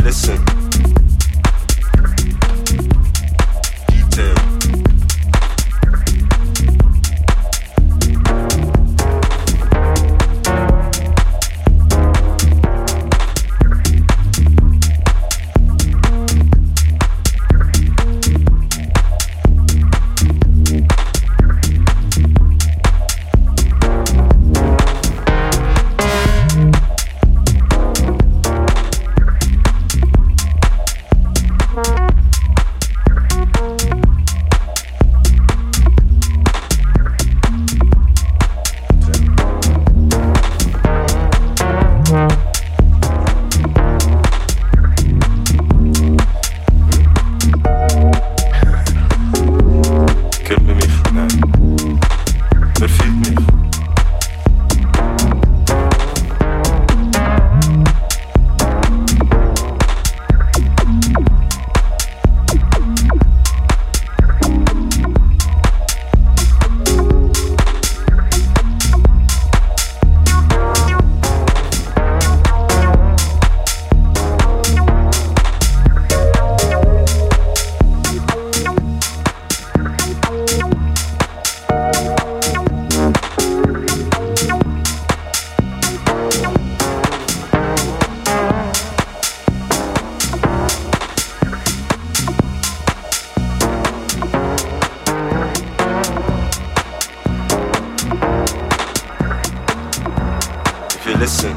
listen. you listen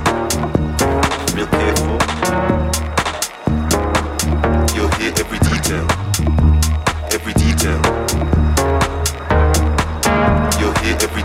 real careful, you'll hear every detail, every detail. You'll hear every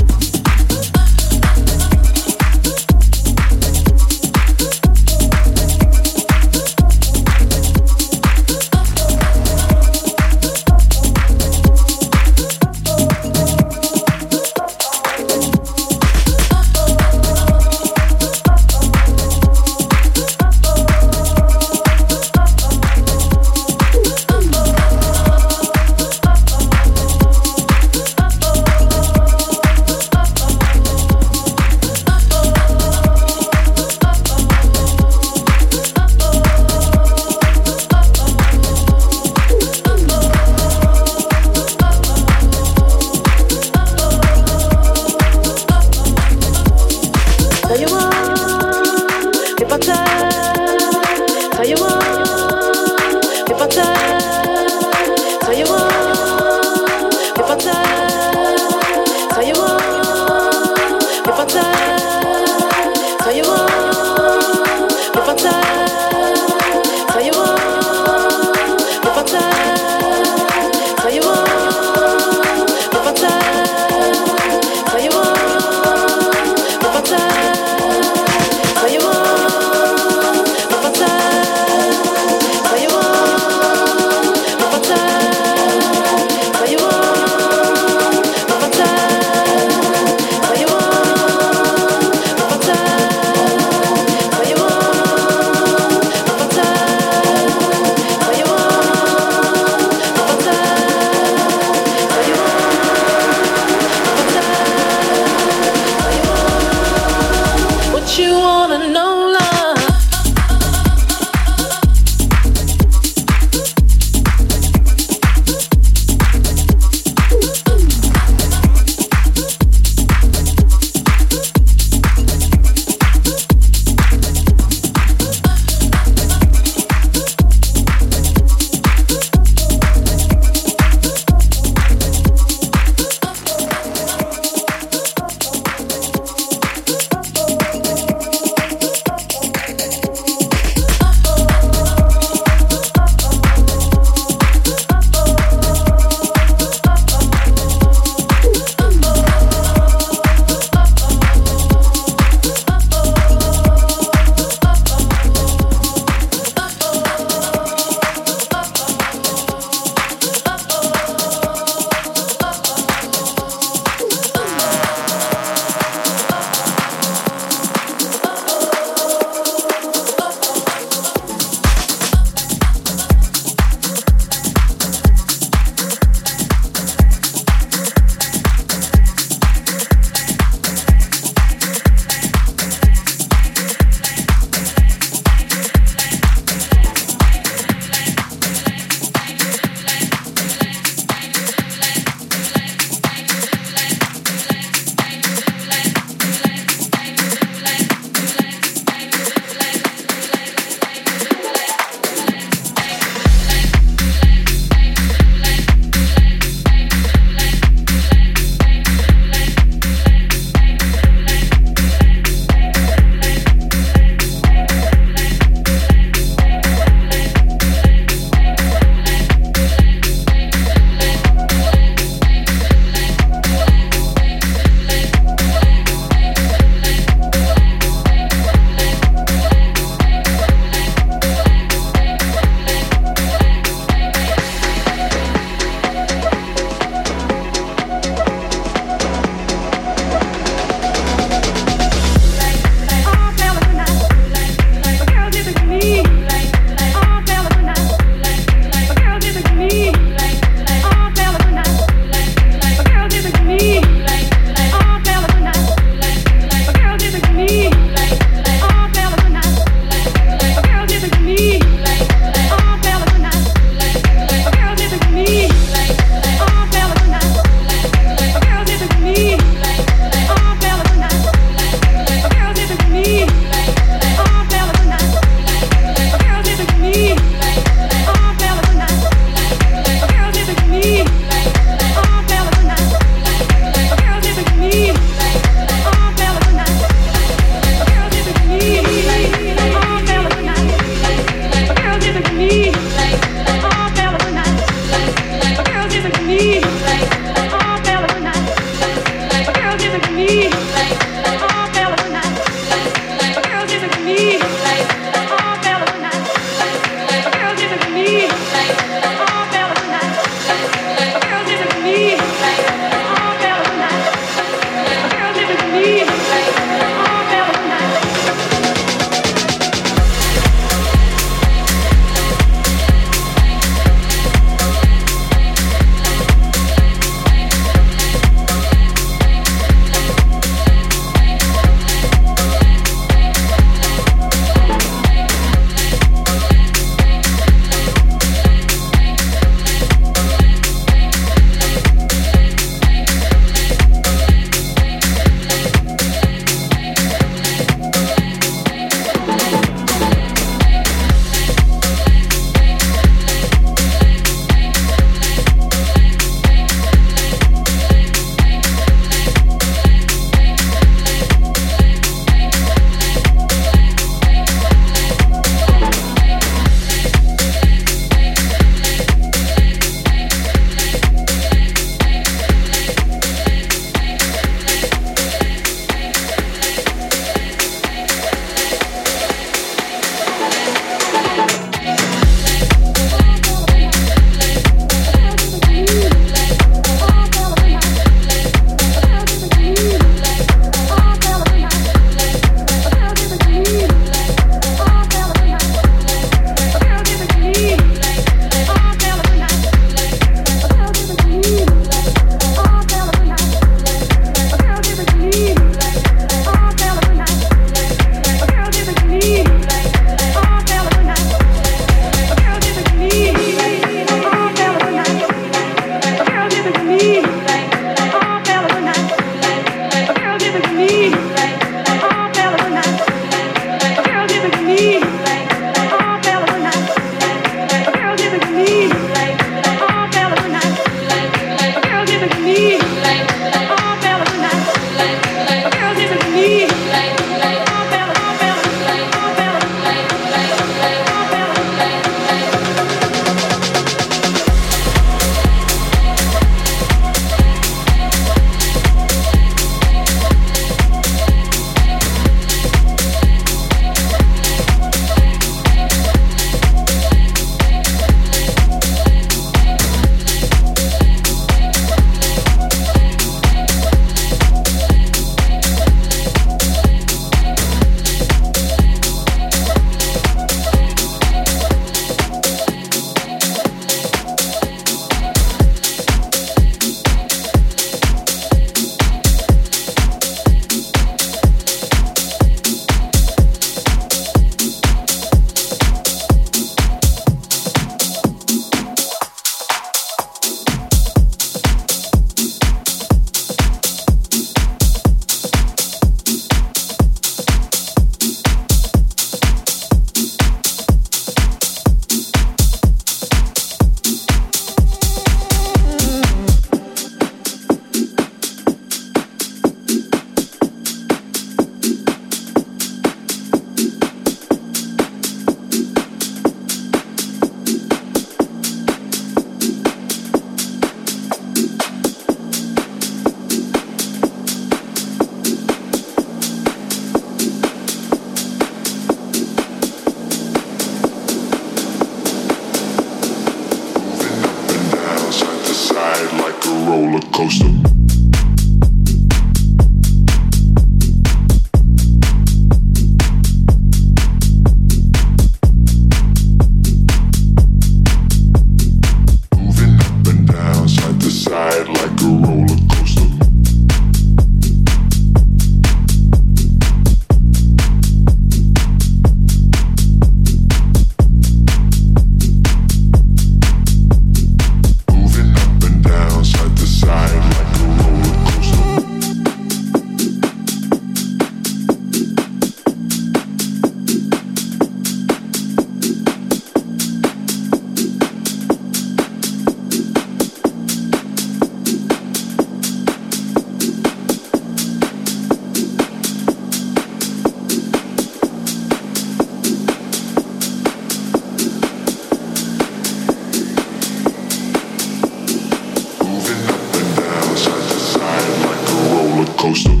like a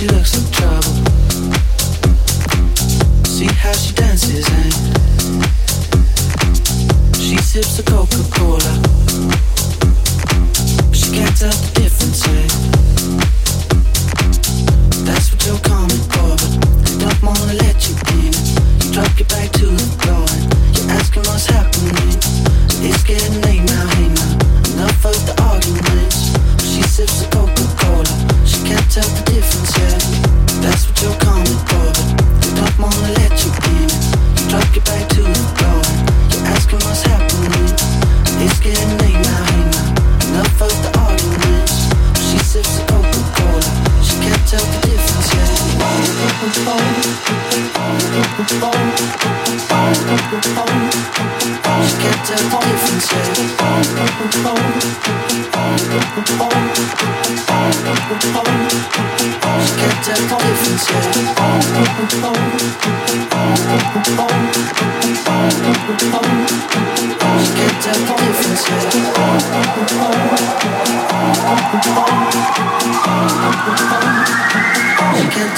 she looks so trouble. See how she dances and she sips a Coca Cola. She can't tell the